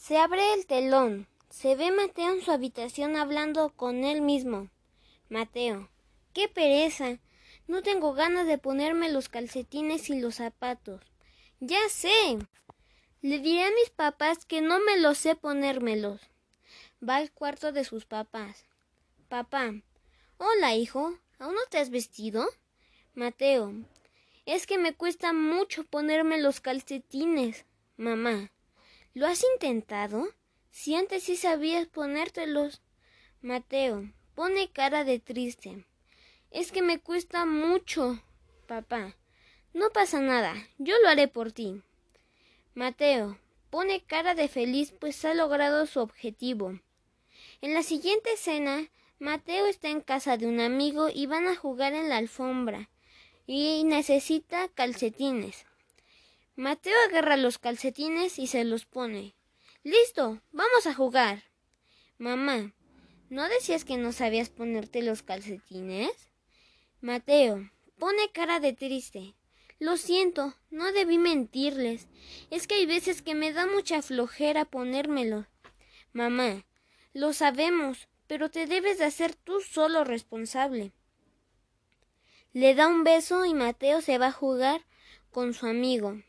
Se abre el telón. Se ve Mateo en su habitación hablando con él mismo. Mateo. ¡Qué pereza! No tengo ganas de ponerme los calcetines y los zapatos. Ya sé. Le diré a mis papás que no me los sé ponérmelos. Va al cuarto de sus papás. Papá. Hola, hijo. ¿Aún no te has vestido? Mateo. Es que me cuesta mucho ponerme los calcetines. Mamá. ¿Lo has intentado? Si antes sí sabías ponértelos. Mateo. Pone cara de triste. Es que me cuesta mucho. Papá. No pasa nada. Yo lo haré por ti. Mateo. Pone cara de feliz pues ha logrado su objetivo. En la siguiente escena, Mateo está en casa de un amigo y van a jugar en la alfombra y necesita calcetines. Mateo agarra los calcetines y se los pone. Listo, vamos a jugar. Mamá, ¿no decías que no sabías ponerte los calcetines? Mateo, pone cara de triste. Lo siento, no debí mentirles. Es que hay veces que me da mucha flojera ponérmelo. Mamá, lo sabemos, pero te debes de hacer tú solo responsable. Le da un beso y Mateo se va a jugar con su amigo.